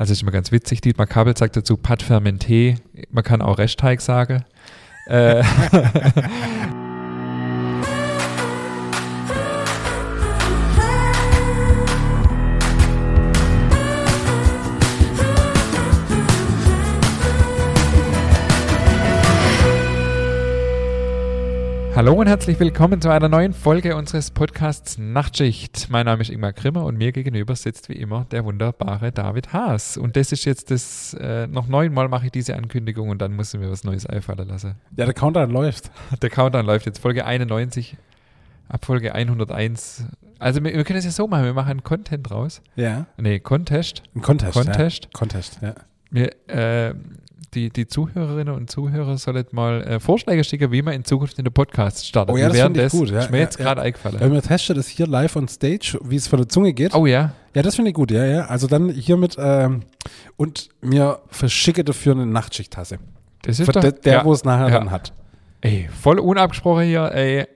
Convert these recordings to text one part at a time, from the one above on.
Also ist immer ganz witzig. Dietmar Kabel sagt dazu Pat Fermenté. Man kann auch Restteig sagen. Hallo und herzlich willkommen zu einer neuen Folge unseres Podcasts Nachtschicht. Mein Name ist Ingmar Grimmer und mir gegenüber sitzt wie immer der wunderbare David Haas. Und das ist jetzt das, äh, noch neunmal mache ich diese Ankündigung und dann muss ich mir was Neues einfallen lassen. Ja, der Countdown läuft. Der Countdown läuft jetzt, Folge 91, ab Folge 101. Also wir, wir können es ja so machen, wir machen einen Content raus. Ja. Nee, Contest. Ein Contest. Contest. Ja. Contest, ja. Wir, äh, die, die Zuhörerinnen und Zuhörer sollen mal äh, Vorschläge schicken, wie man in Zukunft in den Podcast startet. Oh ja, das finde ich gut, ja, ist mir ja, jetzt ja. gerade eingefallen. Weil wir testen das hier live on stage, wie es von der Zunge geht. Oh ja, Ja, das finde ich gut, ja, ja. Also dann hiermit ähm, und mir verschicke dafür eine Nachtschichttasse. das ist Für doch, der, der ja, wo es nachher ja. dann hat. Ey, voll unabgesprochen hier, ey,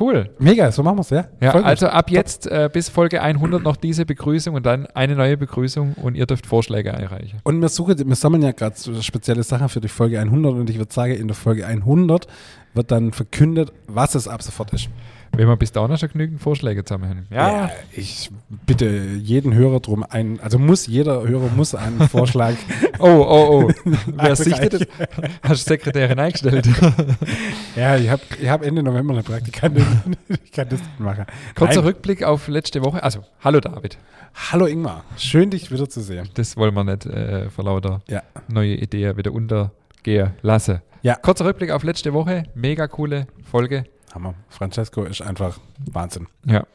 cool. Mega, so machen wir es, ja. Ja, also ab jetzt äh, bis Folge 100 noch diese Begrüßung und dann eine neue Begrüßung und ihr dürft Vorschläge einreichen. Und wir suchen, wir sammeln ja gerade so spezielle Sachen für die Folge 100 und ich würde sagen, in der Folge 100 wird dann verkündet, was es ab sofort ist. Wenn wir bis dahin schon genügend Vorschläge zusammen haben. Ja, ich bitte jeden Hörer drum ein, also muss jeder Hörer muss einen Vorschlag. oh, oh, oh. Wer sichtet das? Hast du Sekretärin eingestellt? ja, ich habe ich hab Ende November eine Praktikantin. ich kann das nicht machen. Kurzer Nein. Rückblick auf letzte Woche. Also, hallo David. Hallo Ingmar, schön dich wieder zu sehen. Das wollen wir nicht äh, vor lauter Ja. neue Ideen wieder untergehen lassen. Ja. Kurzer Rückblick auf letzte Woche. Mega coole Folge. Hammer. Francesco ist einfach Wahnsinn. Ja.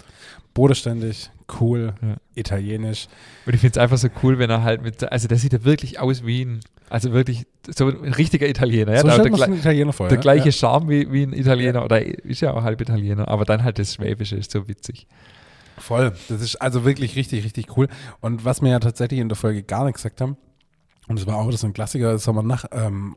Bodenständig, cool, Ja. italienisch. Und ich finde es einfach so cool, wenn er halt mit, also der sieht ja wirklich aus wie ein, also wirklich so ein richtiger Italiener. Ja? so der, der, Italiener vor. der ja? gleiche Ja. Charme wie, wie ein Italiener, oder ist ja auch halb Italiener, aber dann halt das Schwäbische ist so witzig. Voll. Das ist also wirklich richtig, richtig cool. Und was wir ja tatsächlich in der Folge gar nicht gesagt haben, und das war auch so ein Klassiker, das haben wir nach, ähm,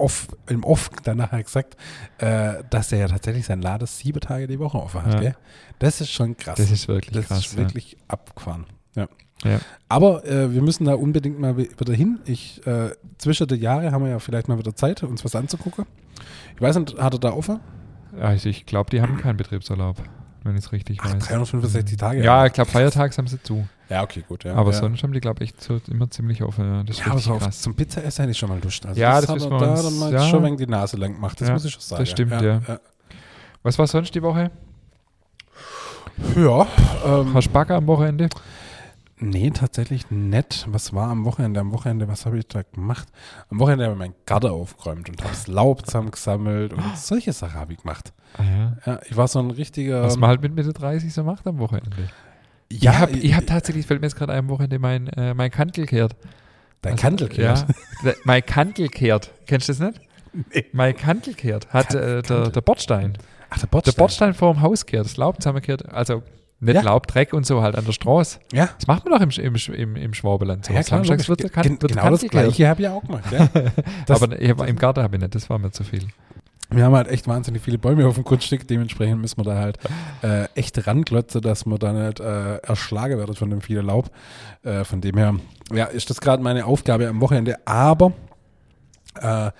off, im Off dann nachher gesagt, äh, dass er ja tatsächlich sein Laden sieben Tage die Woche offen hat. Ja. Das ist schon krass. Das ist wirklich Das krass. ist wirklich abgefahren. Ja. Ja. Aber äh, wir müssen da unbedingt mal wi- wieder hin. Ich, äh, zwischen den Jahren haben wir ja vielleicht mal wieder Zeit, uns was anzugucken. Ich weiß nicht, hat er da offen? ja. Also ich glaube, die haben keinen Betriebsurlaub, wenn ich es richtig Ach, weiß. 365 Tage. Ja, ich glaube, feiertags haben sie zu. ja okay, gut. Ja. aber ja. sonst haben die, glaube ich, echt so immer ziemlich offen. Ja, das ist Ja, aber so krass. zum Pizza-Essen hätte ich schon mal Lust. Also Ja, das er wir da uns- ja. schon wenig die Nase lang gemacht. Das Ja, muss ich schon sagen. das stimmt, ja. Was war sonst die Woche? ja ähm, Hast du Bagger am Wochenende? nee, tatsächlich nett. Was war am Wochenende? Am Wochenende, was habe ich da gemacht? Am Wochenende habe ich meinen Garten aufgeräumt und habe das Laub zusammengesammelt und solche Sachen habe ich gemacht. Ah, ja. Ja, ich war so ein richtiger... Was man halt mit Mitte 30 so macht am Wochenende. ja, ich habe ich hab tatsächlich, fällt mir jetzt gerade ein, am Wochenende mein, äh, mein Kantel kehrt. dein Also, Kantel Ja, der- mein Kantel kehrt. Kennst du das nicht? Nee. Mein Kantel kehrt. Hat äh, der, der Bordstein. Ach, der Der Bordstein. Bordstein vor dem Haus kehrt. Das Laub zusammengekehrt. Also nicht Ja. Laub, Dreck und so halt an der Straße. Ja, Das macht man doch im, im, im, im Schwabeland so. ja klar, wird der, kan Gen- wird genau das. Gleiche habe ich auch gemacht. Ja. Aber ich hab, im Garten habe ich nicht, das war mir zu viel. Wir haben halt echt wahnsinnig viele Bäume auf dem Grundstück, dementsprechend müssen wir da halt äh, echt ranglotzen, dass wir da nicht äh, erschlagen werden von dem vielen Laub. Äh, von dem her, ja, ist das gerade meine Aufgabe am Wochenende. Aber äh,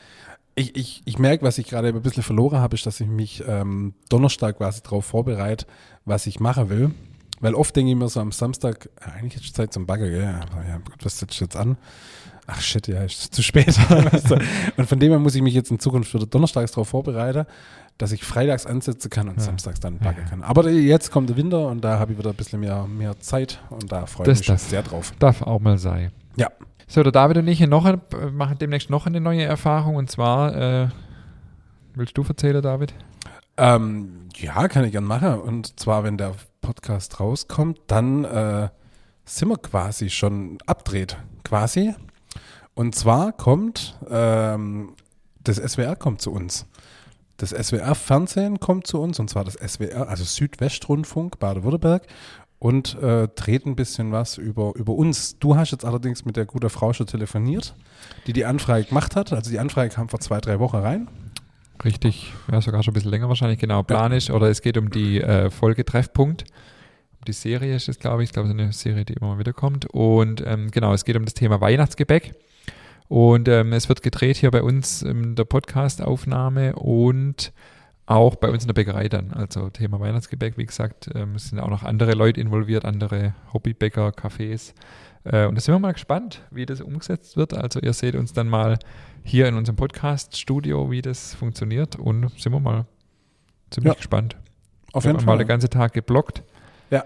ich, ich, ich merke, was ich gerade ein bisschen verloren habe, ist, dass ich mich ähm, Donnerstag quasi darauf vorbereite, was ich machen will. Weil oft denke ich mir so am Samstag, ja, eigentlich ist es Zeit zum Bagger, gell? Aber ja, was setzt jetzt an? Ach shit, ja, ist zu spät. du? und von dem her muss ich mich jetzt in Zukunft wieder donnerstags darauf vorbereiten, dass ich freitags ansetzen kann und Ja. samstags dann backen kann. Aber jetzt kommt der Winter und da habe ich wieder ein bisschen mehr, mehr Zeit und da freue ich mich sehr drauf. Darf auch mal sein. Ja. So, der David und ich noch machen demnächst noch eine neue Erfahrung und zwar, äh, willst du erzählen, David? Ähm, ja, kann ich gern machen. Und zwar, wenn der Podcast rauskommt, dann äh, sind wir quasi schon abdreht, quasi. Und zwar kommt ähm, das SWR kommt zu uns. Das SWR-Fernsehen kommt zu uns, und zwar das SWR, also Südwestrundfunk Baden-Württemberg, und äh, dreht ein bisschen was über, über uns. Du hast jetzt allerdings mit der guten Frau schon telefoniert, die die Anfrage gemacht hat. Also die Anfrage kam vor zwei, drei Wochen rein. Richtig, ja, sogar schon ein bisschen länger wahrscheinlich, genau, planisch. Oder es geht um die äh, Folge Treffpunkt die Serie ist es, glaube ich. Ich glaube, es ist eine Serie, die immer mal wieder kommt. Und ähm, genau, es geht um das Thema Weihnachtsgebäck. Und ähm, es wird gedreht hier bei uns in der Podcast-Aufnahme und auch bei uns in der Bäckerei dann. Also Thema Weihnachtsgebäck, wie gesagt, ähm, es sind auch noch andere Leute involviert, andere Hobbybäcker, Cafés. Äh, und da sind wir mal gespannt, wie das umgesetzt wird. Also ihr seht uns dann mal hier in unserem Podcast-Studio, wie das funktioniert und sind wir mal ziemlich Ja. gespannt. Auf Wir jeden haben mal Fall. den ganzen Tag geblockt. Ja.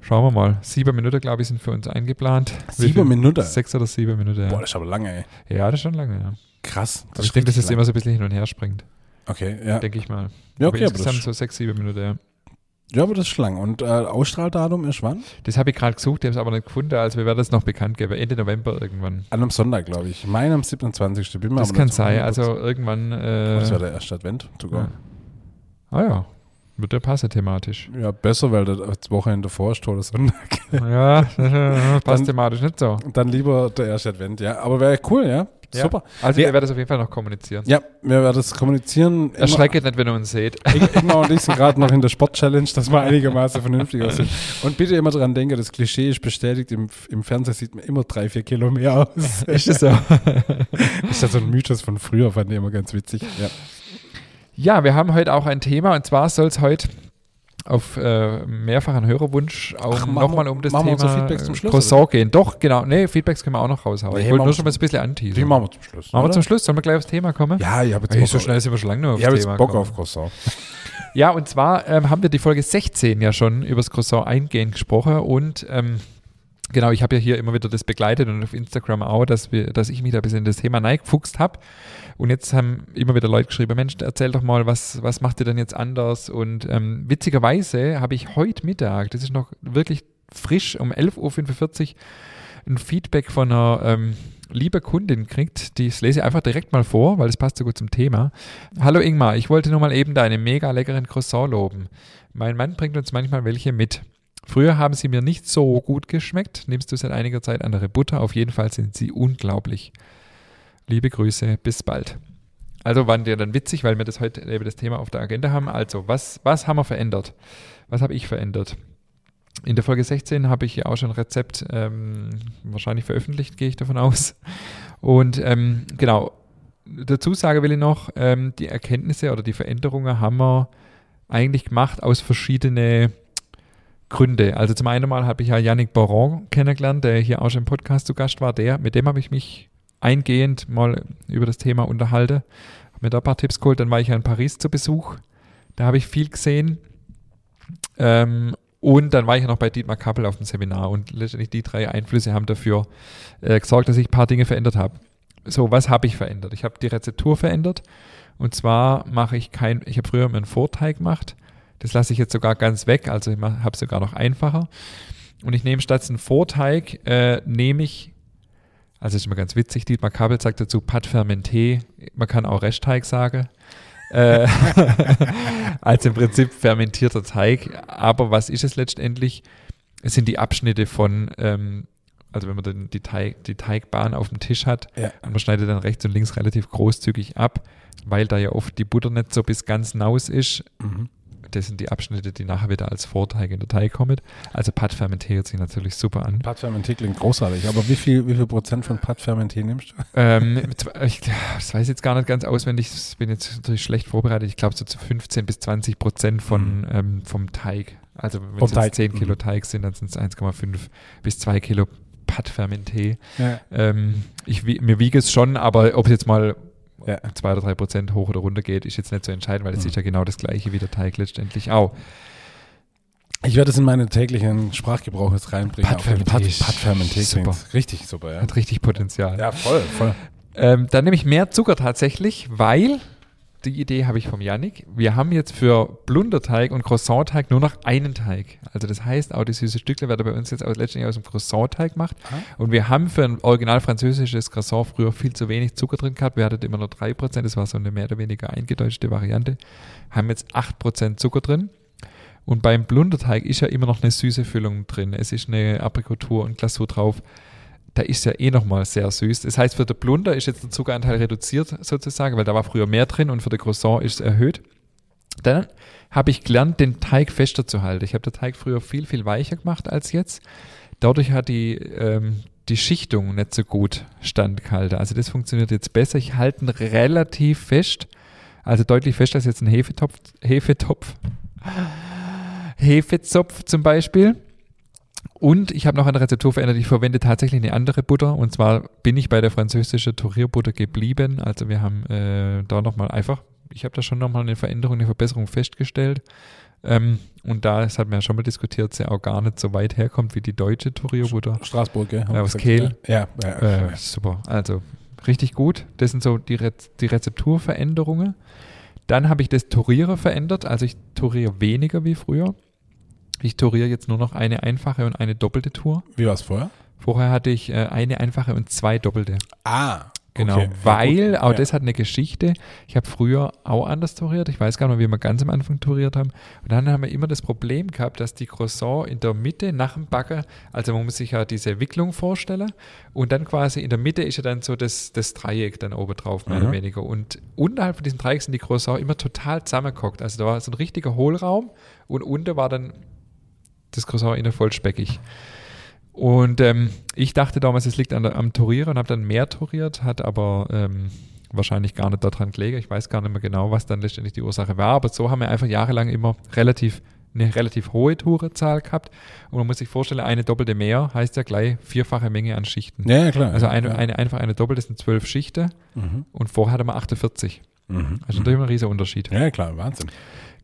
Schauen wir mal. Sieben Minuten, glaube ich, sind für uns eingeplant. Sieben? Minuten? Sechs oder sieben Minuten, Boah, ja. das ist aber lange, ey. Ja, das ist schon lange, ja. Krass. Aber ich denke, dass es immer so ein bisschen hin und her springt. Okay, ja. Denke ich mal. Ja, aber okay, aber insgesamt das, so sechs, sieben Minuten, ja. ja, aber das ist lang. Und äh, Ausstrahldatum ist wann? Das habe ich gerade gesucht, ich habe es aber nicht gefunden, also wir werden das noch bekannt geben. Ende November irgendwann. An einem Sonntag, glaube ich. Mein am 27. Bin mir Das aber kann sein, 100%. also irgendwann. Äh, Das wäre der erste Advent sogar. ja. Ah ja, wird ja passen thematisch. Ja, besser, weil das Wochenende davor ist oder Sonntag. ja, passt Dann- thematisch nicht so. Dann lieber der erste Advent, ja. Aber wäre cool, ja. Ja. Super. Also Wir- wir werden das auf jeden Fall noch kommunizieren. Ja, wir werden das kommunizieren. Erschrecket nicht, wenn ihr uns seht. Ing- Ingmar und ich sind gerade noch in der Sport-Challenge, dass wir einigermaßen vernünftig aussehen. Und bitte immer dran denken, das Klischee ist bestätigt, im, im Fernsehen sieht man immer drei, vier Kilo mehr aus. Ist das so? ist ja so ein Mythos von früher, fand ich immer ganz witzig. Ja. Ja, wir haben heute auch ein Thema und zwar soll es heute auf äh, mehrfachen Hörerwunsch auch nochmal um das Thema Schluss, Croissant gehen. Doch, genau. Nee, Feedbacks können wir auch noch raushauen. Nee, ich wollte nur schon mal so ein bisschen Die anteasern. machen wir zum Schluss. Machen wir zum Schluss. Sollen wir gleich aufs Thema kommen? Ja, ich habe jetzt, Bock so schnell sind wir schon lange noch aufs ich habe jetzt Thema Bock gekommen. auf Croissant. Ja, und zwar ähm, haben wir die Folge 16 ja schon über das Croissant eingehend gesprochen und ähm, genau, ich habe ja hier immer wieder das begleitet und auf Instagram auch, dass, wir, dass ich mich da ein bisschen in das Thema reingefuchst habe. Und jetzt haben immer wieder Leute geschrieben, Mensch, erzähl doch mal, was, was macht ihr denn jetzt anders? Und ähm, witzigerweise habe ich heute Mittag, das ist noch wirklich frisch, um 11.45 Uhr ein Feedback von einer ähm, liebe Kundin gekriegt. Die lese ich einfach direkt mal vor, weil das passt so gut zum Thema. Hallo Ingmar, ich wollte nur mal eben deine mega leckeren Croissant loben. Mein Mann bringt uns manchmal welche mit. Früher haben sie mir nicht so gut geschmeckt. Nimmst du seit einiger Zeit andere Butter? Auf jeden Fall sind sie unglaublich. Liebe Grüße, bis bald. Also waren die dann witzig, weil wir das heute eben das Thema auf der Agenda haben. Also, was, was haben wir verändert? Was habe ich verändert? In der Folge 16 habe ich ja auch schon ein Rezept ähm, wahrscheinlich veröffentlicht, gehe ich davon aus. Und ähm, genau, dazu sage will ich noch, ähm, die Erkenntnisse oder die Veränderungen haben wir eigentlich gemacht aus verschiedenen Gründe. Also zum einen mal habe ich ja Yannick Boron kennengelernt, der hier auch schon im Podcast zu Gast war. Der, mit dem habe ich mich eingehend mal über das Thema unterhalten, habe mir da ein paar Tipps geholt. Dann war ich ja in Paris zu Besuch. Da habe ich viel gesehen. Ähm, und dann war ich ja noch bei Dietmar Kappel auf dem Seminar und letztendlich die drei Einflüsse haben dafür äh, gesorgt, dass ich ein paar Dinge verändert habe. So, was habe ich verändert? Ich habe die Rezeptur verändert und zwar mache ich kein, ich habe früher immer einen Vorteig gemacht, das lasse ich jetzt sogar ganz weg, also ich habe es sogar noch einfacher und ich nehme statt einen Vorteig, äh, nehme ich, also ist immer ganz witzig, Dietmar Kappel sagt dazu Pat Fermenté, man kann auch Restteig sagen, äh, als im Prinzip fermentierter Teig. Aber was ist es letztendlich? Es sind die Abschnitte von, ähm, also wenn man dann die, Teig, die Teigbahn auf dem Tisch hat Ja. und man schneidet dann rechts und links relativ großzügig ab, weil da ja oft die Butter nicht so bis ganz naus ist. Mhm. Das sind die Abschnitte, die nachher wieder als Vorteig in der Teig kommen. Also Pat fermentiert sich natürlich super an. Pat Fermenté klingt großartig, aber wie viel, wie viel Prozent von Pat Fermenté nimmst du? Ähm, ich, das weiß ich jetzt gar nicht ganz auswendig, ich bin jetzt natürlich schlecht vorbereitet. Ich glaube so zu 15 bis 20 Prozent von, Mhm. ähm, vom Teig. Also wenn es Teig, jetzt 10 Kilo mhm. Teig sind, dann sind es 1,5 bis 2 Kilo Pat Fermenté. Ja. Ähm, ich, mir wiege es schon, aber ob es jetzt mal Ja. 2 oder 3 Prozent hoch oder runter geht, ist jetzt nicht so entscheidend, weil es Mhm. ist ja genau das gleiche wie der Teig letztendlich auch. Ich werde es in meinen täglichen Sprachgebrauch jetzt reinbringen. Pat Auf jeden Fall. Fermenté. Pat, Pat Fermenté Super. richtig super, ja. Hat richtig Potenzial. Ja, voll, voll. Ähm, dann nehme ich mehr Zucker tatsächlich, weil die Idee habe ich vom Yannick. Wir haben jetzt für Blunderteig und Croissantteig nur noch einen Teig. Also das heißt, auch die süße Stückle werden bei uns jetzt aus, letztendlich aus dem Croissantteig gemacht. Ah. Und wir haben für ein original französisches Croissant früher viel zu wenig Zucker drin gehabt. Wir hatten immer nur 3%, das war so eine mehr oder weniger eingedeutschte Variante. Haben jetzt 8% Zucker drin. Und beim Blunderteig ist ja immer noch eine süße Füllung drin. Es ist eine Aprikotur und Glasur drauf da ist ja eh nochmal sehr süß. Das heißt, für den Blunder ist jetzt der Zuckeranteil reduziert sozusagen, weil da war früher mehr drin und für den Croissant ist es erhöht. Dann habe ich gelernt, den Teig fester zu halten. Ich habe den Teig früher viel, viel weicher gemacht als jetzt. Dadurch hat die, ähm, die Schichtung nicht so gut standgehalten. Also das funktioniert jetzt besser. Ich halte ihn relativ fest, also deutlich fester als jetzt ein Hefetopf, Hefetopf, Hefezopf zum Beispiel. Und ich habe noch eine Rezeptur verändert. Ich verwende tatsächlich eine andere Butter. Und zwar bin ich bei der französischen Tourierbutter geblieben. Also wir haben äh, da nochmal einfach, ich habe da schon nochmal eine Veränderung, eine Verbesserung festgestellt. Ähm, und da, das hat man ja schon mal diskutiert, sie auch gar nicht so weit herkommt wie die deutsche Tourierbutter. Straßburg, gell? Ja, aus Kehl. Ja, ja, Äh, ja. super. Also richtig gut. Das sind so die, Re die Rezepturveränderungen. Dann habe ich das Torieren verändert. Also ich toriere weniger wie früher. Ich toriere jetzt nur noch eine einfache und eine doppelte Tour. Wie war es vorher? Vorher hatte ich äh, eine einfache und zwei doppelte. Ah, Genau, okay. Ja, weil gut. auch Ja. das hat eine Geschichte. Ich habe früher auch anders toriert. Ich weiß gar nicht mehr, wie wir ganz am Anfang toriert haben. Und dann haben wir immer das Problem gehabt, dass die Croissant in der Mitte nach dem Backen, also man muss sich ja diese Wicklung vorstellen und dann quasi in der Mitte ist ja dann so das, das Dreieck dann oben drauf, mehr Mhm. oder weniger. Und unterhalb von diesem Dreieck sind die Croissant immer total zusammengehockt. Also da war so ein richtiger Hohlraum und unten war dann das Croissant innen voll speckig. Und ähm, ich dachte damals, es liegt an der, am Torieren und habe dann mehr toriert, hat aber ähm, wahrscheinlich gar nicht daran gelegen. Ich weiß gar nicht mehr genau, was dann letztendlich die Ursache war. Aber so haben wir einfach jahrelang immer relativ eine relativ hohe Tourenzahl gehabt. Und man muss sich vorstellen, eine doppelte mehr heißt ja gleich vierfache Menge an Schichten. Ja, klar. Also eine, ja. eine, einfach eine doppelte sind zwölf Schichten Mhm. und vorher hatte man 48. Mhm. Also natürlich ein riesiger Unterschied. Ja, klar, Wahnsinn.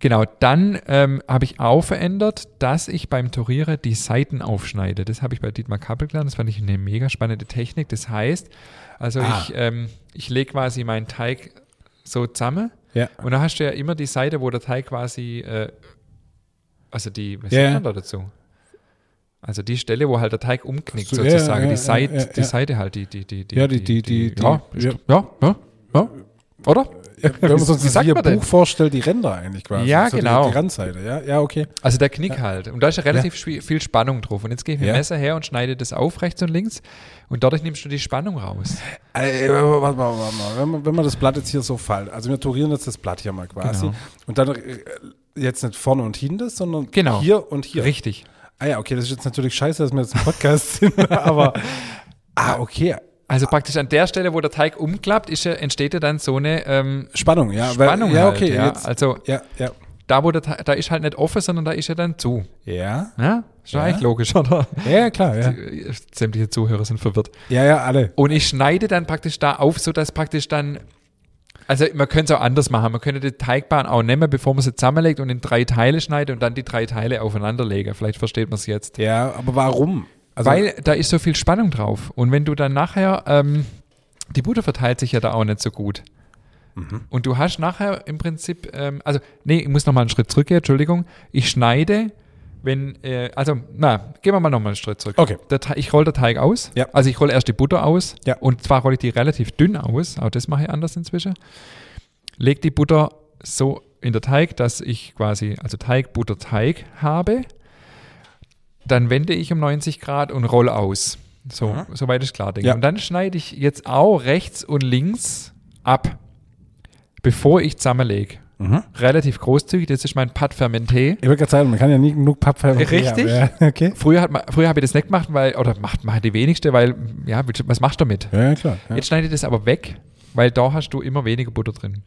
Genau, dann ähm, habe ich auch verändert, dass ich beim Torieren die Seiten aufschneide. Das habe ich bei Dietmar Kappel gelernt. Das fand ich eine mega spannende Technik. Das heißt, also Ah. ich, ähm, ich lege quasi meinen Teig so zusammen Ja. und da hast du ja immer die Seite, wo der Teig quasi, äh, also die, was Ja, sagt man da dazu? Also die Stelle, wo halt der Teig umknickt, so, sozusagen. ja, die, ja, Seite, ja, die. Seite halt, die, die, die, die, Ja, die- die- die- die- ja. ja, ja, ja, oder? Wenn man sich Wie das ein denn? Buch vorstellt, die Ränder eigentlich quasi. Ja, so genau. Die, die Randseite, ja, ja, okay. Also der Knick halt. Und da ist ja relativ schwi- viel Spannung drauf. Und jetzt gehe ich mit dem Ja. Messer her und schneide das auf, rechts und links. Und dadurch nimmst du die Spannung raus. Äh, warte mal, warte mal. Wenn, man, wenn man das Blatt jetzt hier so fällt, also wir turieren jetzt das Blatt hier mal quasi. Genau. Und dann äh, jetzt nicht vorne und hinten, sondern Genau. hier und hier. Richtig. Ah ja, okay, das ist jetzt natürlich scheiße, dass wir jetzt im Podcast sind, aber ah, okay. Also praktisch an der Stelle, wo der Teig umklappt, ist ja, entsteht ja dann so eine ähm, Spannung, ja. Spannung weil, ja, halt, okay, ja. jetzt. Also ja, ja. da, wo der Teig, da ist halt nicht offen, sondern da ist er dann zu. Ja, Ja? Ist ja. Ja. eigentlich logisch, oder? ja, klar, ja. Sämtliche Zuhörer sind verwirrt. Ja, ja, alle. Und ich schneide dann praktisch da auf, sodass praktisch dann, also man könnte es auch anders machen. Man könnte die Teigbahn auch nehmen, bevor man sie zusammenlegt und in drei Teile schneidet und dann die drei Teile aufeinanderlegen. Vielleicht versteht man es jetzt. Ja, aber warum? Also, Weil da ist so viel Spannung drauf. Und wenn du dann nachher, ähm, die Butter verteilt sich ja da auch nicht so gut. Mhm. Und du hast nachher im Prinzip, ähm, also, nee, ich muss nochmal einen Schritt zurückgehen, Entschuldigung. Ich schneide, wenn, äh, also, na, gehen wir mal nochmal einen Schritt zurück. Okay. Teig, ich rolle den Teig aus. Ja. Also ich rolle erst die Butter aus. Ja. Und zwar rolle ich die relativ dünn aus. Auch das mache ich anders inzwischen. Leg die Butter so in der Teig, dass ich quasi, also Teig, Butter, Teig habe. Dann wende ich um 90 Grad und roll aus. So, Mhm. soweit ist klar, denke Ja. Und dann schneide ich jetzt auch rechts und links ab, bevor ich zusammenlege. Mhm. Relativ großzügig, das ist mein Pat Fermenté. Ich würde gerade sagen, man kann ja nie genug Pappfilm Richtig. Ja, okay. Früher, hat man, früher habe ich das nicht gemacht, weil, oder macht, macht die wenigste, weil, ja, was machst du damit? Ja, ja, klar. Ja. Jetzt schneide ich das aber weg, weil da hast du immer weniger Butter drin.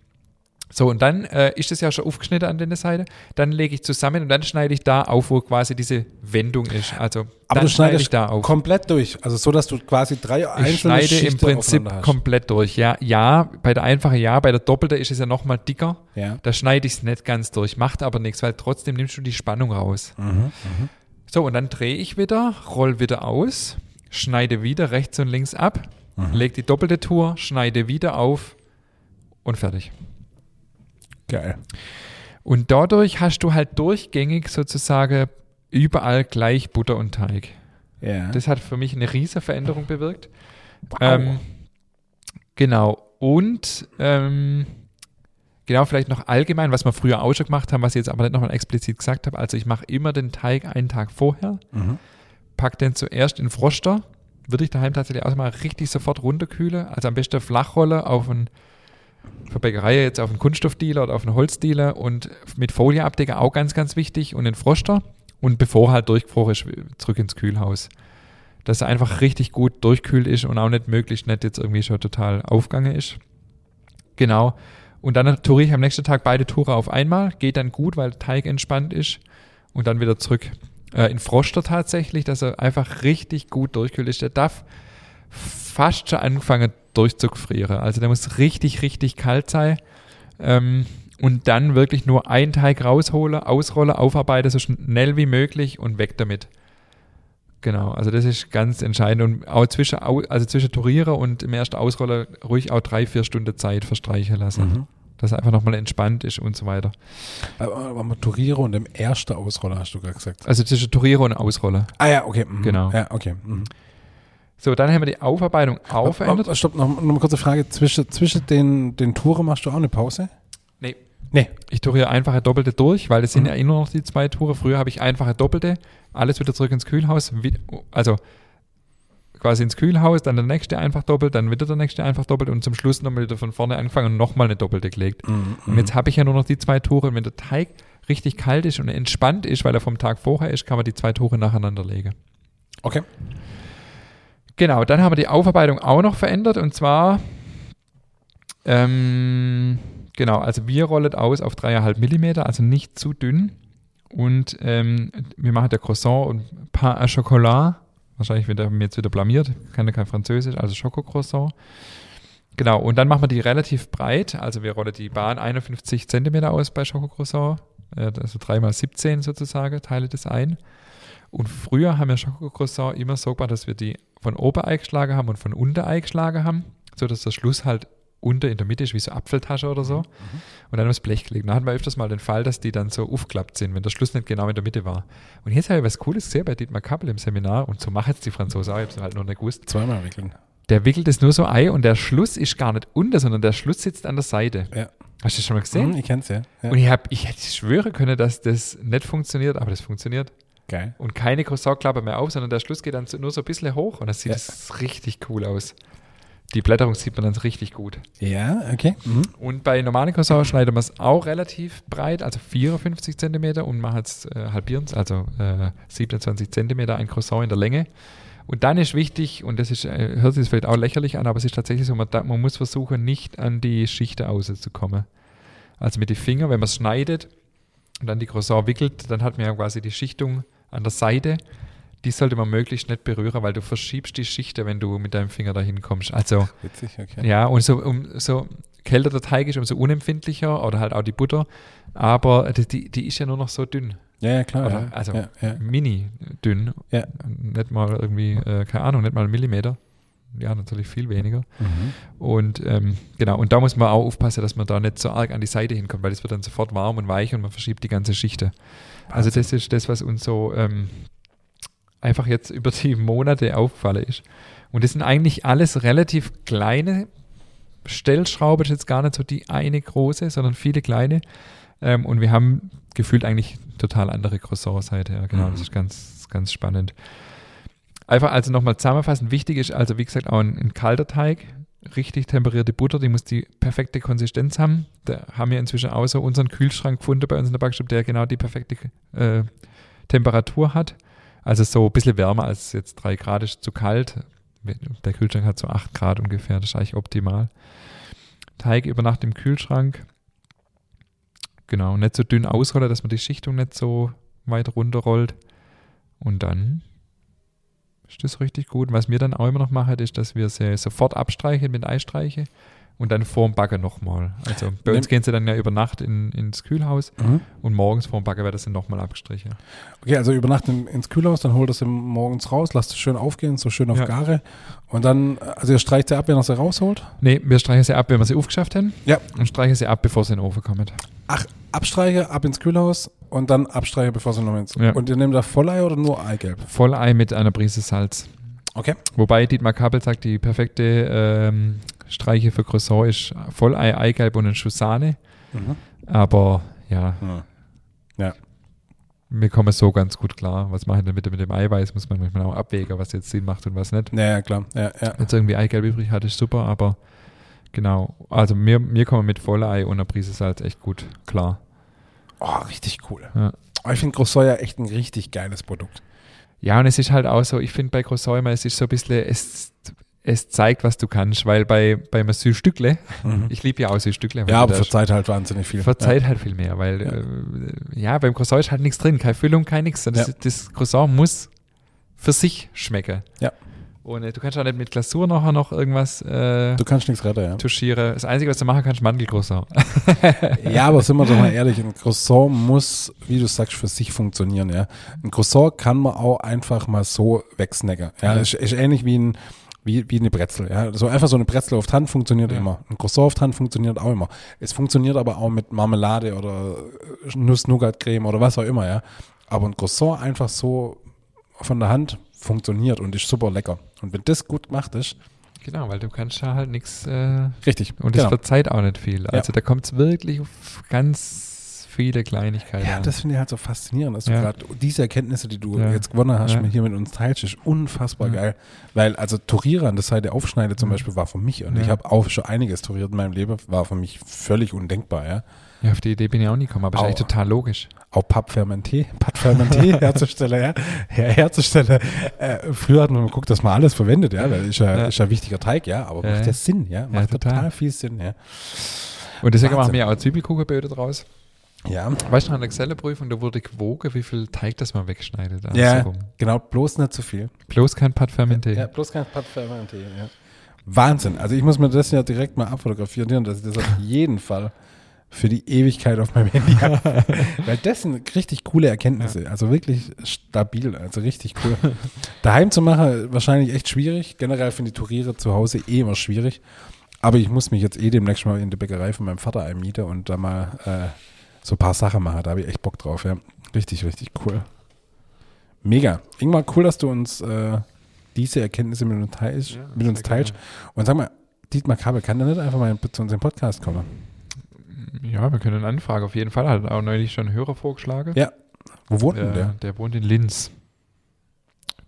So, und dann äh, ist das ja schon aufgeschnitten an der Seite. Dann lege ich zusammen und dann schneide ich da auf, wo quasi diese Wendung ist. Also, Aber dann du schneide ich da auf. komplett durch. Also so, dass du quasi drei Ich einzelne schneide im Schichten Prinzip komplett durch. Ja, ja, bei der einfachen ja, bei der doppelten ist es ja nochmal dicker. Ja. Da schneide ich es nicht ganz durch, macht aber nichts, weil trotzdem nimmst du die Spannung raus. Mhm. So, und dann drehe ich wieder, roll wieder aus, schneide wieder rechts und links ab, Mhm. leg die doppelte Tour, schneide wieder auf und fertig. Geil. Und dadurch hast du halt durchgängig sozusagen überall gleich Butter und Teig. Ja. Das hat für mich eine riesige Veränderung bewirkt. Wow. Ähm, genau. Und ähm, genau, vielleicht noch allgemein, was wir früher auch schon gemacht haben, was ich jetzt aber nicht nochmal explizit gesagt habe. Also ich mache immer den Teig einen Tag vorher, Mhm. pack den zuerst in Froster, würde ich daheim tatsächlich auch mal richtig sofort runterkühlen. Also am besten Flachrolle auf ein für Bäckerei jetzt auf einen Kunststoffdealer oder auf einen Holzdealer und mit Folieabdecker auch ganz, ganz wichtig und den Froster und bevor halt durchgefroren ist, zurück ins Kühlhaus. Dass er einfach richtig gut durchkühlt ist und auch nicht möglichst nicht jetzt irgendwie schon total aufgegangen ist. Genau. Und dann touriere ich am nächsten Tag beide Touren auf einmal. Geht dann gut, weil der Teig entspannt ist. Und dann wieder zurück. Äh, in Froster tatsächlich, dass er einfach richtig gut durchkühlt ist. Der darf fast schon anfangen durchzufrieren. Also der muss richtig, richtig kalt sein. Ähm, und dann wirklich nur einen Teig rausholen, ausrollen, aufarbeiten, so schnell wie möglich und weg damit. Genau, also das ist ganz entscheidend. Und auch zwischen, also zwischen Tourieren und im ersten Ausroller ruhig auch drei, vier Stunden Zeit verstreichen lassen. Mhm. Dass er einfach nochmal entspannt ist und so weiter. Aber, aber Touriere und im ersten Ausroller hast du gerade gesagt. Also zwischen Touriere und Ausroller. Ah ja, okay. Mhm. Genau. Ja, okay. Mhm. So, dann haben wir die Aufarbeitung auch verändert. Stopp, noch, noch eine kurze Frage. Zwischen, zwischen den, den Touren machst du auch eine Pause? Nee. Nee. Ich tue einfache Doppelte durch, weil es sind mhm. ja immer noch die zwei Touren. Früher habe ich einfache Doppelte, alles wieder zurück ins Kühlhaus, also quasi ins Kühlhaus, dann der nächste einfach doppelt, dann wieder der nächste einfach doppelt und zum Schluss nochmal wieder von vorne angefangen und nochmal eine Doppelte gelegt. Mhm. Und jetzt habe ich ja nur noch die zwei Tore und wenn der Teig richtig kalt ist und entspannt ist, weil er vom Tag vorher ist, kann man die zwei Tore nacheinander legen. Okay. Genau, dann haben wir die Aufarbeitung auch noch verändert und zwar ähm, Genau, also wir rollen aus auf 3,5 mm, also nicht zu dünn. Und ähm, wir machen der Croissant und Pain à Chocolat. Wahrscheinlich wird er mir jetzt wieder blamiert, kann ja kein Französisch, also Schokocroissant. Genau, und dann machen wir die relativ breit. Also wir rollen die Bahn 51 cm aus bei Schokocroissant. Äh, also 3x17 sozusagen, teile das ein. Und früher haben wir Schokocroissant immer so gemacht, dass wir die von oben eingeschlagen haben und von unten eingeschlagen haben, sodass der Schluss halt unter in der Mitte ist wie so Apfeltasche oder so. Mhm. Und dann aufs Blech gelegt. Da hatten wir öfters mal den Fall, dass die dann so aufklappt sind, wenn der Schluss nicht genau in der Mitte war. Und jetzt habe ich was Cooles gesehen bei Dietmar Kappel im Seminar und so machen jetzt die Franzosen auch, ich habe es halt noch nicht gewusst. Zweimal wickeln. Der wickelt es nur so ein und der Schluss ist gar nicht unter, sondern der Schluss sitzt an der Seite. Ja. Hast du das schon mal gesehen? Mhm, ich kenne es ja. ja. Und ich, hab, ich hätte schwören können, dass das nicht funktioniert, aber das funktioniert. Geil. Und keine Croissant-Klappe mehr auf, sondern der Schluss geht dann nur so ein bisschen hoch und das sieht ja. richtig cool aus. Die Blätterung sieht man dann richtig gut. Ja, okay. Mhm. Und bei normalen Croissants schneiden wir es auch relativ breit, also 54 cm und machen es äh, halbieren, also äh, 27 cm ein Croissant in der Länge. Und dann ist wichtig, und das ist, äh, hört sich vielleicht auch lächerlich an, aber es ist tatsächlich so, man, man muss versuchen, nicht an die Schichten auszukommen. Also mit den Fingern, wenn man es schneidet und dann die Croissant wickelt, dann hat man ja quasi die Schichtung an der Seite die sollte man möglichst nicht berühren, weil du verschiebst die Schicht, wenn du mit deinem Finger dahin kommst. Also, Witzig, okay. Ja, und so, um, so kälter der Teig ist, umso unempfindlicher oder halt auch die Butter. Aber die, die ist ja nur noch so dünn. Ja, ja klar. Oder, also ja, ja. mini dünn. Ja. Nicht mal irgendwie, äh, keine Ahnung, nicht mal einen Millimeter. Ja, natürlich viel weniger. Mhm. Und ähm, genau, und da muss man auch aufpassen, dass man da nicht so arg an die Seite hinkommt, weil es wird dann sofort warm und weich und man verschiebt die ganze Schichte. Also das ist das, was uns so ähm, einfach jetzt über die Monate aufgefallen ist. Und das sind eigentlich alles relativ kleine Stellschrauben, ist jetzt gar nicht so die eine große, sondern viele kleine. Ähm, und wir haben gefühlt eigentlich total andere Croissants heute. Ja, genau, mhm. das ist ganz, ganz spannend. Einfach also nochmal zusammenfassend, wichtig ist also, wie gesagt, auch ein, ein, kalter Teig, richtig temperierte Butter, die muss die perfekte Konsistenz haben. Da haben wir inzwischen außer unseren Kühlschrank gefunden bei uns in der Backstube, der genau die perfekte äh, Temperatur hat. Also so ein bisschen wärmer als jetzt 3 Grad ist zu kalt. Der Kühlschrank hat so 8 Grad ungefähr, das ist eigentlich optimal. Teig über Nacht im Kühlschrank. Genau, nicht so dünn ausrollen, dass man die Schichtung nicht so weit runterrollt. Und dann ist das richtig gut. was wir dann auch immer noch machen, ist, dass wir sie sofort abstreichen mit Eistreiche und dann vorm Backen nochmal. Also bei uns gehen sie dann ja über Nacht in, ins Kühlhaus mhm. und morgens vorm Backen wird das dann nochmal abgestrichen. Okay, also über Nacht in, ins Kühlhaus, dann holt das morgens raus, lasst es schön aufgehen, so schön auf ja. Gare. Und dann, also ihr streicht sie ab, wenn ihr sie rausholt? Nee, wir streichen sie ab, wenn wir sie aufgeschafft haben. Ja. Und streichen sie ab, bevor sie in den Ofen kommen. Ach, abstreiche, ab ins Kühlhaus und dann abstreiche, bevor sie noch ins. Ja. Und ihr nehmt da Vollei oder nur Eigelb? Vollei mit einer Prise Salz. Okay. Wobei Dietmar Kabel sagt, die perfekte ähm, Streiche für Croissant ist Vollei, Eigelb und ein Schuss Sahne. Mhm. Aber ja. ja. Ja. Wir kommen so ganz gut klar. Was mache ich denn mit, mit dem Eiweiß? Muss man manchmal auch abwägen, was jetzt Sinn macht und was nicht. Ja, ja klar. Ja, ja. Wenn es irgendwie Eigelb übrig hat, ist super, aber Genau. Also mir, mir kommen mit Vollei und einer Prise Salz echt gut klar. Oh, richtig cool. Ja. Aber ich finde Großsäu ja echt ein richtig geiles Produkt. Ja, und es ist halt auch so, ich finde bei Croissant immer, es ist so ein bisschen, es, es zeigt, was du kannst, weil bei, bei einem Süßstückle, ich liebe ja auch Süßstückle. weil Ja, aber verzeiht halt wahnsinnig viel. verzeiht halt viel mehr, weil Ja. ja, äh, ja beim Croissant ist halt nichts drin, keine Füllung, kein nichts. Das, Ja. das Croissant muss für sich schmecken. Ja. Äh, du kannst auch nicht mit Glasur nachher noch irgendwas äh, Du kannst nichts retten, ja. tuschieren. Das Einzige, was du machen kannst, Mandelcroissant. Ja, aber sind wir doch mal ehrlich, ein Croissant muss, wie du sagst, für sich funktionieren, ja. Ein Croissant kann man auch einfach mal so wegsnacken. Ja, Ja. Ist, ist ähnlich wie ein wie, wie eine Brezel, ja. So einfach so eine Brezel auf Hand funktioniert Ja. immer. Ein Croissant auf Hand funktioniert auch immer. Es funktioniert aber auch mit Marmelade oder Nuss-Nougat-Creme oder was auch immer, ja. Aber ein Croissant einfach so von der Hand funktioniert und ist super lecker. Und wenn das gut gemacht ist, Genau, weil du kannst ja halt nichts äh, richtig. und es genau. verzeiht auch nicht viel. Also da kommt es wirklich auf ganz viele Kleinigkeiten. Ja, das finde ich halt so faszinierend, dass du Ja. gerade diese Erkenntnisse, die du Ja. jetzt gewonnen hast, Ja. hier mit uns teilst, ist unfassbar geil. Weil, also Torieren an der Seite aufschneide zum. Beispiel war für mich, und ich habe auch schon einiges toriert in meinem Leben, war für mich völlig undenkbar, ja. ja, auf die Idee bin ich auch nie gekommen, aber ist Au. eigentlich total logisch. Auch Pappfermenté, Pappfermenté herzustellen, ja. ja herzustellen. Äh, früher hat man geguckt, dass man alles verwendet, ja, weil ist ja, Ja. ist ja ein wichtiger Teig, ja, aber macht ja. Sinn, ja. Macht total. total. viel Sinn, ja. Und deswegen Wahnsinn. machen wir auch Zwiebelkuchenböde draus. Ja, Weißt du, noch, an der Geselleprüfung, da wurde gewogen, wie viel Teig das man wegschneidet. Also ja rum. genau, bloß nicht zu viel. Bloß kein Pat Fermenté. Ja, bloß kein Pappfermenté, ja. Wahnsinn. Also ich muss mir das ja direkt mal abfotografieren, dass ich das auf jeden Fall für die Ewigkeit auf meinem Handy habe. Weil das sind richtig coole Erkenntnisse. Also wirklich stabil, also richtig cool. Daheim zu machen, wahrscheinlich echt schwierig. Generell finde ich Touriere zu Hause eh immer schwierig. Aber ich muss mich jetzt eh demnächst mal in die Bäckerei von meinem Vater einmieten und da mal äh, so ein paar Sachen machen. Da habe ich echt Bock drauf. Ja. Richtig, richtig cool. Mega. Ingmar, cool, dass du uns äh, diese Erkenntnisse mit uns teilst. Ja, mit uns teilst. Und sag mal, Dietmar Kabel, kann der nicht einfach mal zu unserem Podcast kommen? Ja, wir können anfragen. Auf jeden Fall hat auch neulich schon Hörer vorgeschlagen. Ja. Wo wohnt denn der? der wohnt in Linz.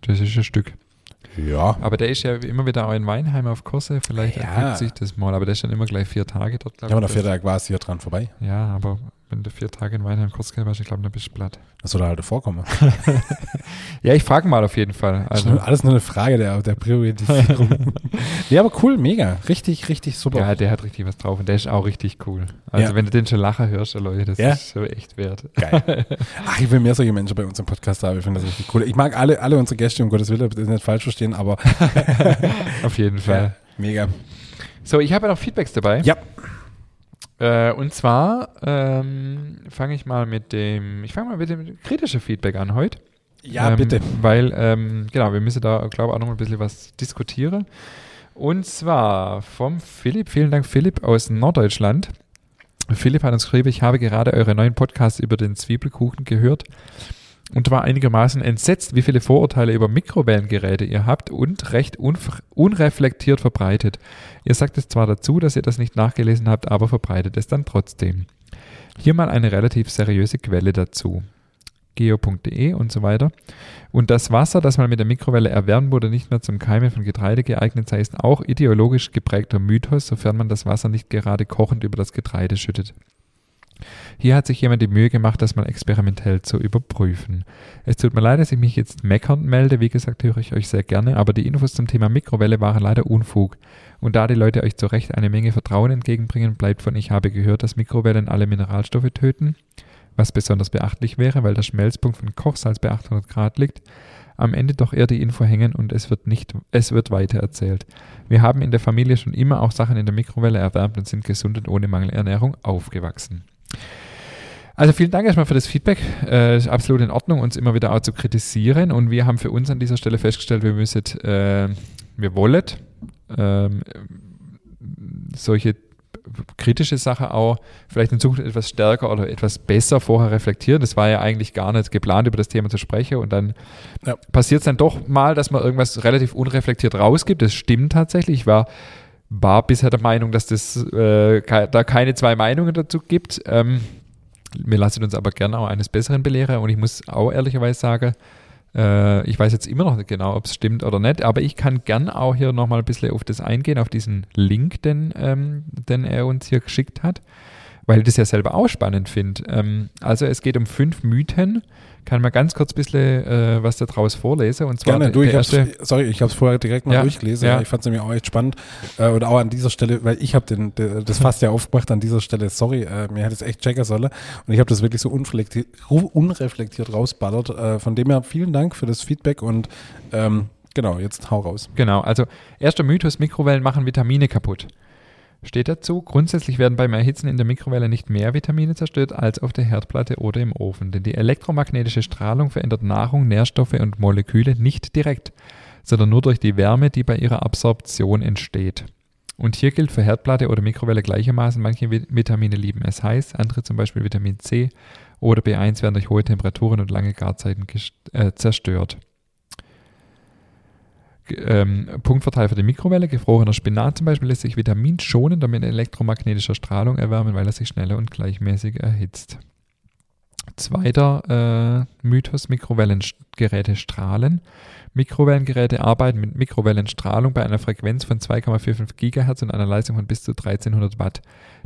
Das ist ein Stück. Ja. Aber der ist ja immer wieder auch in Weinheim auf Kurse. Vielleicht Ja. ergibt sich das mal. Aber der ist dann immer gleich vier Tage dort, Ja, glaube aber ich. vier Tagen war es hier dran vorbei. Ja, aber wenn du vier Tage in Weinheim Kurs gehabt hast, ich glaube, dann bist du platt. Das soll halt vorkommen. Ja, ich frage mal auf jeden Fall. Also, Also, alles nur eine Frage der, der Priorisierung. ja, aber cool, mega. Richtig, richtig super. ja, der hat richtig was drauf und der ist auch richtig cool. Also, Ja. wenn du den schon lachen hörst, Leute, das Ja. ist so echt wert. Geil. Ach, ich will mehr solche Menschen bei uns im Podcast haben. Ich finde das richtig cool. Ich mag alle, alle unsere Gäste, um Gottes Willen, das nicht falsch verstehen, aber Auf jeden Fall. mega. So, ich habe ja noch Feedbacks dabei. Ja. Äh, und zwar ähm, fange ich mal mit dem, ich fange mal mit dem kritischen Feedback an heute. Ja, ähm, bitte. Weil, ähm, genau, wir müssen da, glaube ich, auch noch ein bisschen was diskutieren. Und zwar vom Philipp, vielen Dank Philipp aus Norddeutschland. Philipp hat uns geschrieben, ich habe gerade eure neuen Podcasts über den Zwiebelkuchen gehört und war einigermaßen entsetzt, wie viele Vorurteile über Mikrowellengeräte ihr habt und recht unreflektiert verbreitet. Ihr sagt es zwar dazu, dass ihr das nicht nachgelesen habt, aber verbreitet es dann trotzdem. Hier mal eine relativ seriöse Quelle dazu. geo.de und so weiter. Und das Wasser, das man mit der Mikrowelle erwärmt wurde, nicht mehr zum Keimen von Getreide geeignet sei, ist auch ideologisch geprägter Mythos, sofern man das Wasser nicht gerade kochend über das Getreide schüttet. Hier hat sich jemand die Mühe gemacht, das mal experimentell zu überprüfen. Es tut mir leid, dass ich mich jetzt meckernd melde. Wie gesagt, höre ich euch sehr gerne, aber die Infos zum Thema Mikrowelle waren leider Unfug. Und da die Leute euch zu Recht eine Menge Vertrauen entgegenbringen, bleibt von ich habe gehört, dass Mikrowellen alle Mineralstoffe töten, was besonders beachtlich wäre, weil der Schmelzpunkt von Kochsalz bei 800 Grad liegt. Am Ende doch eher die Info hängen und es wird nicht, es wird weiter erzählt. Wir haben in der Familie schon immer auch Sachen in der Mikrowelle erwärmt und sind gesund und ohne Mangelernährung aufgewachsen. Also vielen Dank erstmal für das Feedback. Äh, ist absolut in Ordnung, uns immer wieder auch zu kritisieren. Und wir haben für uns an dieser Stelle festgestellt, wir müssen, äh, wir wollen ähm, solche kritische Sachen auch vielleicht in Zukunft etwas stärker oder etwas besser vorher reflektieren. Das war ja eigentlich gar nicht geplant, über das Thema zu sprechen. Und dann Ja. passiert es dann doch mal, dass man irgendwas relativ unreflektiert rausgibt. Das stimmt tatsächlich. Ich war, war bisher der Meinung, dass das äh, da keine zwei Meinungen dazu gibt. Ähm, wir lassen uns aber gerne auch eines Besseren belehren. Und ich muss auch ehrlicherweise sagen, Äh, ich weiß jetzt immer noch nicht genau, ob es stimmt oder nicht, aber ich kann gern auch hier nochmal ein bisschen auf das eingehen, auf diesen Link, den, ähm, den er uns hier geschickt hat, weil ich das ja selber auch spannend finde. Ähm, also es geht um fünf Mythen, kann mal ganz kurz ein bisschen äh, was daraus vorlesen. Und zwar Gerne, du, ich erste, sorry, ich habe es vorher direkt mal Ja, durchgelesen. ja. Ich fand es nämlich auch echt spannend. Äh, und auch an dieser Stelle, weil ich habe den, de- das fast ja aufgemacht an dieser Stelle, sorry, äh, mir hätte es echt checken sollen. Und ich habe das wirklich so unreflektiert, unreflektiert rausballert. Äh, von dem her vielen Dank für das Feedback und ähm, genau, jetzt hau raus. Genau, also erster Mythos, Mikrowellen machen Vitamine kaputt. Steht dazu, grundsätzlich werden beim Erhitzen in der Mikrowelle nicht mehr Vitamine zerstört als auf der Herdplatte oder im Ofen, denn die elektromagnetische Strahlung verändert Nahrung, Nährstoffe und Moleküle nicht direkt, sondern nur durch die Wärme, die bei ihrer Absorption entsteht. Und hier gilt für Herdplatte oder Mikrowelle gleichermaßen, manche Vi- Vitamine lieben es heiß, andere zum Beispiel Vitamin C oder B1 werden durch hohe Temperaturen und lange Garzeiten äh, zerstört. Ähm, Punktverteil für die Mikrowelle. Gefrorener Spinat zum Beispiel lässt sich vitaminschonender mit elektromagnetischer Strahlung erwärmen, weil er sich schneller und gleichmäßig erhitzt. Zweiter äh, Mythos, Mikrowellengeräte strahlen. Mikrowellengeräte arbeiten mit Mikrowellenstrahlung bei einer Frequenz von 2,45 Gigahertz und einer Leistung von bis zu 1300 Watt.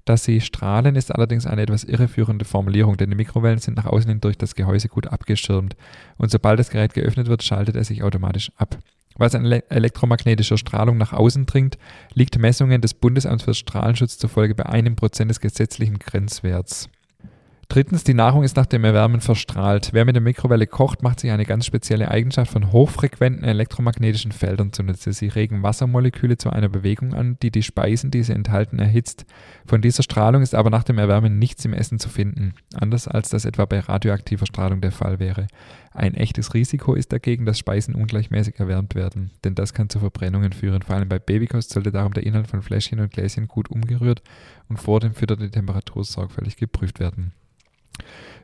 Dass sie strahlen, ist allerdings eine etwas irreführende Formulierung, denn die Mikrowellen sind nach außen hin durch das Gehäuse gut abgeschirmt und sobald das Gerät geöffnet wird, schaltet er sich automatisch ab. Was an ele elektromagnetischer Strahlung nach außen dringt, liegt Messungen des Bundesamts für Strahlenschutz zufolge bei einem Prozent des gesetzlichen Grenzwerts. Drittens, die Nahrung ist nach dem Erwärmen verstrahlt. Wer mit der Mikrowelle kocht, macht sich eine ganz spezielle Eigenschaft von hochfrequenten elektromagnetischen Feldern zunutze. Sie regen Wassermoleküle zu einer Bewegung an, die die Speisen, die sie enthalten, erhitzt. Von dieser Strahlung ist aber nach dem Erwärmen nichts im Essen zu finden, anders als das etwa bei radioaktiver Strahlung der Fall wäre. Ein echtes Risiko ist dagegen, dass Speisen ungleichmäßig erwärmt werden, denn das kann zu Verbrennungen führen. Vor allem bei Babykost sollte darum der Inhalt von Fläschchen und Gläschen gut umgerührt und vor dem Füttern die Temperatur sorgfältig geprüft werden.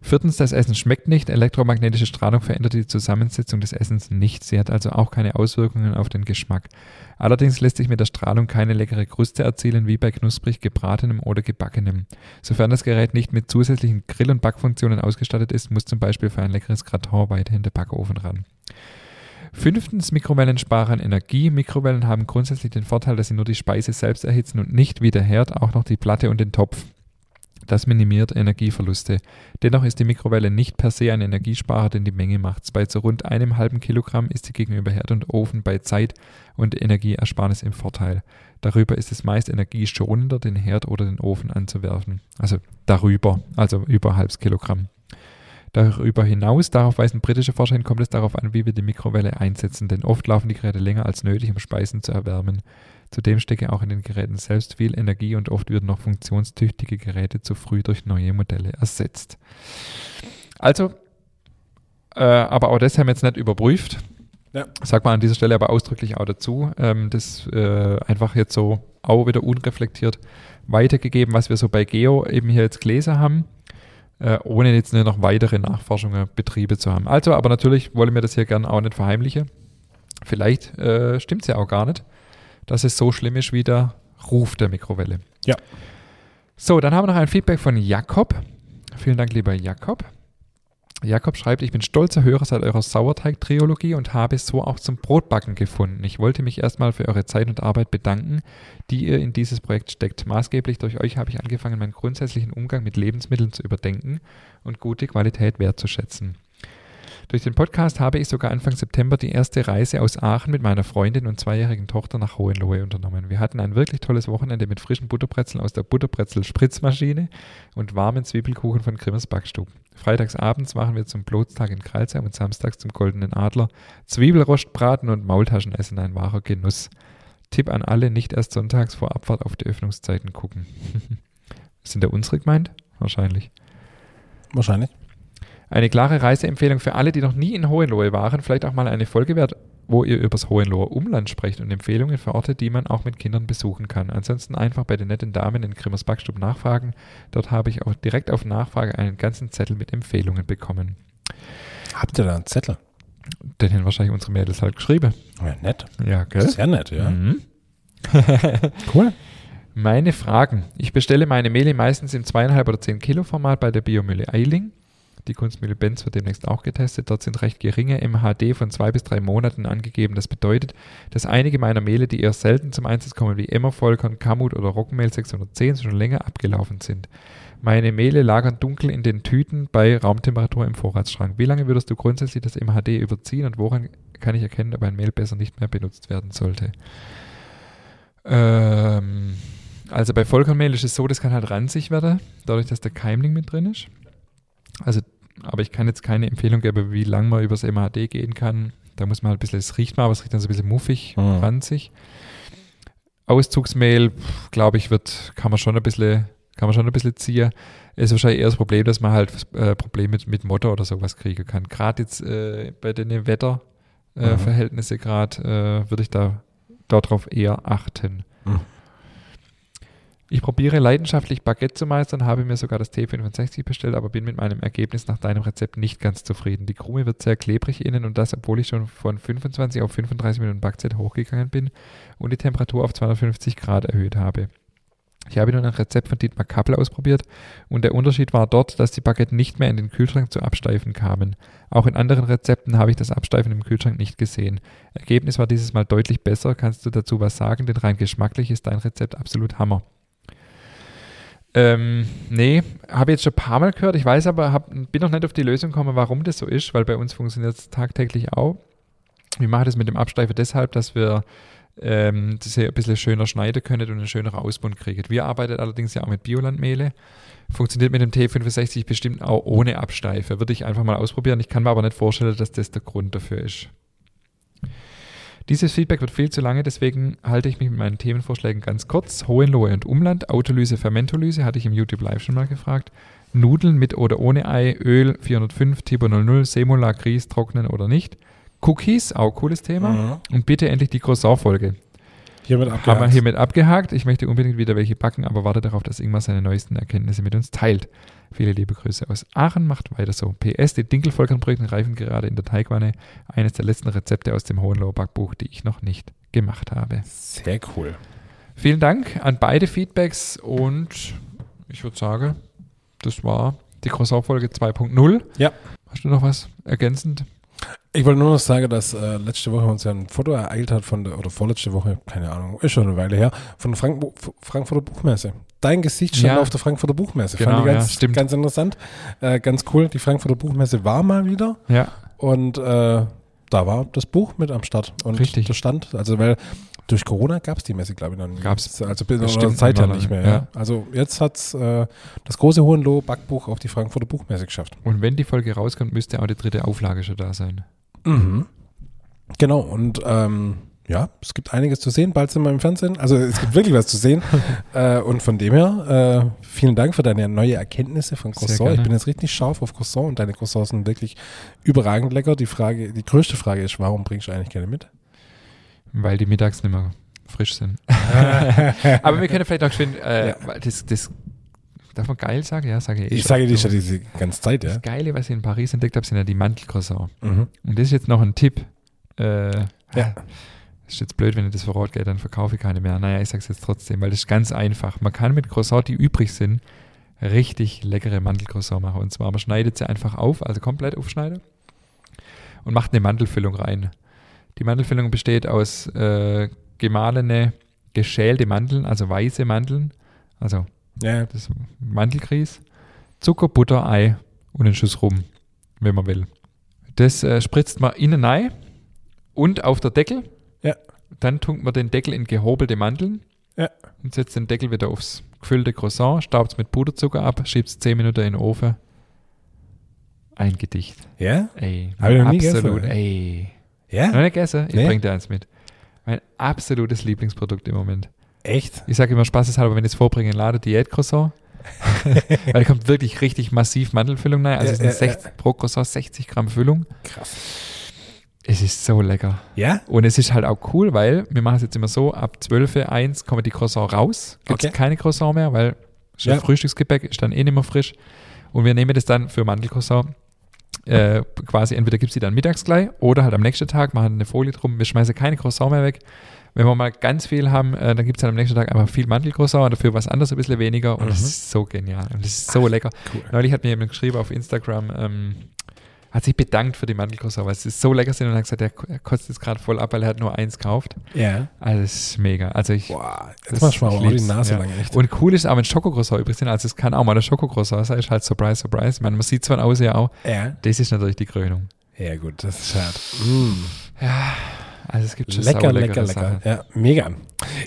Viertens, das Essen schmeckt nicht. Elektromagnetische Strahlung verändert die Zusammensetzung des Essens nicht. Sie hat also auch keine Auswirkungen auf den Geschmack. Allerdings lässt sich mit der Strahlung keine leckere Kruste erzielen, wie bei knusprig gebratenem oder gebackenem. Sofern das Gerät nicht mit zusätzlichen Grill- und Backfunktionen ausgestattet ist, muss zum Beispiel für ein leckeres Gratin weiterhin der Backofen ran. Fünftens, Mikrowellen sparen Energie. Mikrowellen haben grundsätzlich den Vorteil, dass sie nur die Speise selbst erhitzen und nicht wie der Herd auch noch die Platte und den Topf. Das minimiert Energieverluste. Dennoch ist die Mikrowelle nicht per se ein Energiesparer, denn die Menge macht's. Bei so rund einem halben Kilogramm ist sie gegenüber Herd und Ofen bei Zeit und Energieersparnis im Vorteil. Darüber ist es meist energieschonender, den Herd oder den Ofen anzuwerfen. Also darüber, also über halbes Kilogramm. Darüber hinaus, darauf weisen britische Forscher hin, kommt es darauf an, wie wir die Mikrowelle einsetzen, denn oft laufen die Geräte länger als nötig, um Speisen zu erwärmen. Zudem stecke auch in den Geräten selbst viel Energie und oft würden noch funktionstüchtige Geräte zu früh durch neue Modelle ersetzt. Also, äh, aber auch das haben wir jetzt nicht überprüft. Ja. Sagt man an dieser Stelle aber ausdrücklich auch dazu. Ähm, das äh, einfach jetzt so auch wieder unreflektiert weitergegeben, was wir so bei Geo eben hier jetzt gelesen haben, äh, ohne jetzt nur noch weitere Nachforschungen Betriebe zu haben. Also, aber natürlich wollen wir das hier gerne auch nicht verheimlichen. Vielleicht äh, stimmt es ja auch gar nicht, dass es so schlimm ist wie der Ruf der Mikrowelle. Ja. So, dann haben wir noch ein Feedback von Jakob. Vielen Dank, lieber Jakob. Jakob schreibt, ich bin stolzer Hörer seit eurer Sauerteig-Triologie und habe es so auch zum Brotbacken gefunden. Ich wollte mich erstmal für eure Zeit und Arbeit bedanken, die ihr in dieses Projekt steckt. Maßgeblich durch euch habe ich angefangen, meinen grundsätzlichen Umgang mit Lebensmitteln zu überdenken und gute Qualität wertzuschätzen. Durch den Podcast habe ich sogar Anfang September die erste Reise aus Aachen mit meiner Freundin und zweijährigen Tochter nach Hohenlohe unternommen. Wir hatten ein wirklich tolles Wochenende mit frischen Butterbrezeln aus der Butterbrezel-Spritzmaschine und warmen Zwiebelkuchen von Grimmers Backstube. Freitagsabends waren wir zum Blotstag in Kreilsheim und samstags zum Goldenen Adler. Zwiebelrostbraten und Maultaschenessen, ein wahrer Genuss. Tipp an alle, nicht erst sonntags vor Abfahrt auf die Öffnungszeiten gucken. Sind da unsere gemeint? Wahrscheinlich. Wahrscheinlich. Eine klare Reiseempfehlung für alle, die noch nie in Hohenlohe waren. Vielleicht auch mal eine Folge wert, wo ihr übers Hohenloher Umland sprecht und Empfehlungen für Orte, die man auch mit Kindern besuchen kann. Ansonsten einfach bei den netten Damen in Grimmers Backstube nachfragen. Dort habe ich auch direkt auf Nachfrage einen ganzen Zettel mit Empfehlungen bekommen. Habt ihr da einen Zettel? Den haben wahrscheinlich unsere Mädels halt geschrieben. Ja, nett. Ja, gell? Sehr nett, ja. Mhm. Cool. Meine Fragen. Ich bestelle meine Mehle meistens im zweieinhalb oder 10 Kilo Format bei der Biomülle Eiling. Die Kunstmühle Benz wird demnächst auch getestet. Dort sind recht geringe MHD von zwei bis drei Monaten angegeben. Das bedeutet, dass einige meiner Mehle, die eher selten zum Einsatz kommen, wie Emmervollkorn, Kamut oder Roggenmehl 610, schon länger abgelaufen sind. Meine Mehle lagern dunkel in den Tüten bei Raumtemperatur im Vorratsschrank. Wie lange würdest du grundsätzlich das MHD überziehen und woran kann ich erkennen, ob ein Mehl besser nicht mehr benutzt werden sollte? Ähm, also bei Vollkornmehl ist es so, das kann halt ranzig werden, dadurch, dass der Keimling mit drin ist. Also, aber ich kann jetzt keine Empfehlung geben, wie lange man übers MHD gehen kann. Da muss man halt ein bisschen, es riecht mal, aber es riecht dann so ein bisschen muffig, Mhm. ranzig. Auszugsmehl, glaube ich, wird, kann man schon ein bisschen, kann man schon ein bisschen ziehen. Ist wahrscheinlich eher das Problem, dass man halt äh, Probleme mit, mit Motor oder sowas kriegen kann. Gerade jetzt äh, bei den Wetterverhältnissen äh, Mhm. Gerade äh, würde ich da darauf eher achten. Mhm. Ich probiere leidenschaftlich Baguette zu meistern, habe mir sogar das T65 bestellt, aber bin mit meinem Ergebnis nach deinem Rezept nicht ganz zufrieden. Die Krume wird sehr klebrig innen und das, obwohl ich schon von 25 auf 35 Minuten Backzeit hochgegangen bin und die Temperatur auf 250 Grad erhöht habe. Ich habe nun ein Rezept von Dietmar Kappel ausprobiert und der Unterschied war dort, dass die Baguette nicht mehr in den Kühlschrank zu absteifen kamen. Auch in anderen Rezepten habe ich das Absteifen im Kühlschrank nicht gesehen. Ergebnis war dieses Mal deutlich besser. Kannst du dazu was sagen? Denn rein geschmacklich ist dein Rezept absolut Hammer. Ähm, nee, habe jetzt schon ein paar Mal gehört. Ich weiß aber, hab, bin noch nicht auf die Lösung gekommen, warum das so ist, weil bei uns funktioniert es tagtäglich auch. Wir machen das mit dem Absteifen deshalb, dass wir ähm, das hier ein bisschen schöner schneiden können und einen schöneren Ausbund kriegen. Wir arbeiten allerdings ja auch mit Biolandmehle. Funktioniert mit dem T65 bestimmt auch ohne Absteife. Würde ich einfach mal ausprobieren. Ich kann mir aber nicht vorstellen, dass das der Grund dafür ist. Dieses Feedback wird viel zu lange, deswegen halte ich mich mit meinen Themenvorschlägen ganz kurz. Hohenlohe und Umland, Autolyse, Fermentolyse, hatte ich im YouTube Live schon mal gefragt. Nudeln mit oder ohne Ei, Öl 405, Tipo 00, Semola, Grieß, trocknen oder nicht. Cookies, auch cooles Thema. Mhm. Und bitte endlich die Croissant-Folge. Hiermit Haben wir abgehakt. hiermit abgehakt. Ich möchte unbedingt wieder welche backen, aber warte darauf, dass Ingmar seine neuesten Erkenntnisse mit uns teilt. Viele liebe Grüße aus Aachen. Macht weiter so. PS, die Dinkelvollkornbrötchen reifen gerade in der Teigwanne. Eines der letzten Rezepte aus dem Hohenloher Backbuch, die ich noch nicht gemacht habe. Sehr cool. Vielen Dank an beide Feedbacks und ich würde sagen, das war die Croissant-Folge 2.0. Ja. Hast du noch was ergänzend? Ich wollte nur noch sagen, dass äh, letzte Woche uns ja ein Foto ereilt hat von der, oder vorletzte Woche, keine Ahnung, ist schon eine Weile her, von der Frank Frankfurter Buchmesse. Dein Gesicht stand Ja. auf der Frankfurter Buchmesse. Genau, Fand ich ja, ganz, stimmt. ganz interessant. Äh, ganz cool. Die Frankfurter Buchmesse war mal wieder Ja. und äh, da war das Buch mit am Start. Und Richtig. der Stand, also weil durch Corona gab es die Messe, glaube ich, noch nicht. Gab's Also bis oder Zeit ja nicht mehr. Ja. ja. Also jetzt hat es äh, das große Hohenlohe Backbuch auf die Frankfurter Buchmesse geschafft. Und wenn die Folge rauskommt, müsste auch die dritte Auflage schon da sein. Mhm. Genau, und ähm, ja, es gibt einiges zu sehen, bald sind wir im Fernsehen. Also es gibt wirklich was zu sehen. äh, und von dem her, äh, vielen Dank für deine neue Erkenntnisse von Croissant. Ich bin jetzt richtig scharf auf Croissant und deine Croissants sind wirklich überragend lecker. Die Frage, die größte Frage ist, warum bringst du eigentlich keine mit? Weil die mittags nicht mehr frisch sind. Aber wir können vielleicht auch schön, äh, Ja. das, das, darf man geil sagen? Ja, sage ich. Ich sage dir schon diese ganze Zeit, ja. Das Geile, was ich in Paris entdeckt habe, sind ja die Mantelcroissants. Mhm. Und das ist jetzt noch ein Tipp. Äh, Ja. Ist jetzt blöd, wenn ich das verrot gehe, dann verkaufe ich keine mehr. Naja, ich sage es jetzt trotzdem, weil das ist ganz einfach. Man kann mit Croissant, die übrig sind, richtig leckere Mandelcroissant machen. Und zwar, man schneidet sie einfach auf, also komplett aufschneiden und macht eine Mandelfüllung rein. Die Mandelfüllung besteht aus äh, gemahlene, geschälte Mandeln, also weiße Mandeln, also Ja, das Mandelgrieß, Zucker, Butter, Ei und einen Schuss rum, wenn man will. Das äh, spritzt man innen rein und auf der Deckel. Ja. Dann tunkt man den Deckel in gehobelte Mandeln Ja. und setzt den Deckel wieder aufs gefüllte Croissant, staubt es mit Puderzucker ab, schiebt es 10 Minuten in den Ofen. Ein Gedicht. ja, Ey, absolut, gegessen, ey. Ja, Noch nicht gegessen? Ich Nee. bring dir eins mit. Mein absolutes Lieblingsprodukt im Moment. echt. Ich sage immer spaßeshalber, wenn ich es vorbringe, lade Diät-Croissant. Weil da kommt wirklich richtig massiv Mandelfüllung rein. Also Ja, es sind ja, 60, pro Croissant 60 Gramm Füllung. Krass. Es ist so lecker. Ja? Und es ist halt auch cool, weil wir machen es jetzt immer so, ab 12, 1 kommen die Croissant raus. Gibt es Okay. keine Croissant mehr, weil Ja. ja. Frühstücksgebäck ist dann eh nicht mehr frisch. Und wir nehmen das dann für Mandelcroissant äh, quasi entweder gibt sie dann mittags gleich oder halt am nächsten Tag, machen eine Folie drum. Wir schmeißen keine Croissant mehr weg. Wenn wir mal ganz viel haben, äh, dann gibt es dann am nächsten Tag einfach viel Mandelcroissant und dafür was anderes ein bisschen weniger. Und das Mhm. ist so genial. Und das ist so lecker. Cool. Neulich hat mir jemand geschrieben auf Instagram, ähm, hat sich bedankt für die Mandelcroissant, weil sie so lecker sind und hat gesagt, er ko- er kotzt jetzt gerade voll ab, weil er hat nur eins gekauft. Ja. Also das ist mega. Also ich, Boah, jetzt Das- machst du mal auch die Nase ja. lang, echt. und cool ist auch, wenn Schokocroissant übrig sind, also es kann auch mal der Schokocroissant sein, ist halt Surprise, Surprise. Ich meine, man sieht zwar außen ja auch, ja. das ist natürlich die Krönung. Ja, gut, das ist hart. Mm. Ja, also es gibt schon Lecker, lecker, lecker. Sachen. Ja, mega.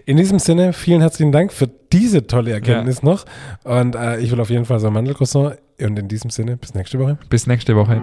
In diesem Sinne, vielen herzlichen Dank für diese tolle Erkenntnis noch. Und äh, ich will auf jeden Fall so ein Mandelcroissant. Und in diesem Sinne, bis nächste Woche. Bis nächste Woche.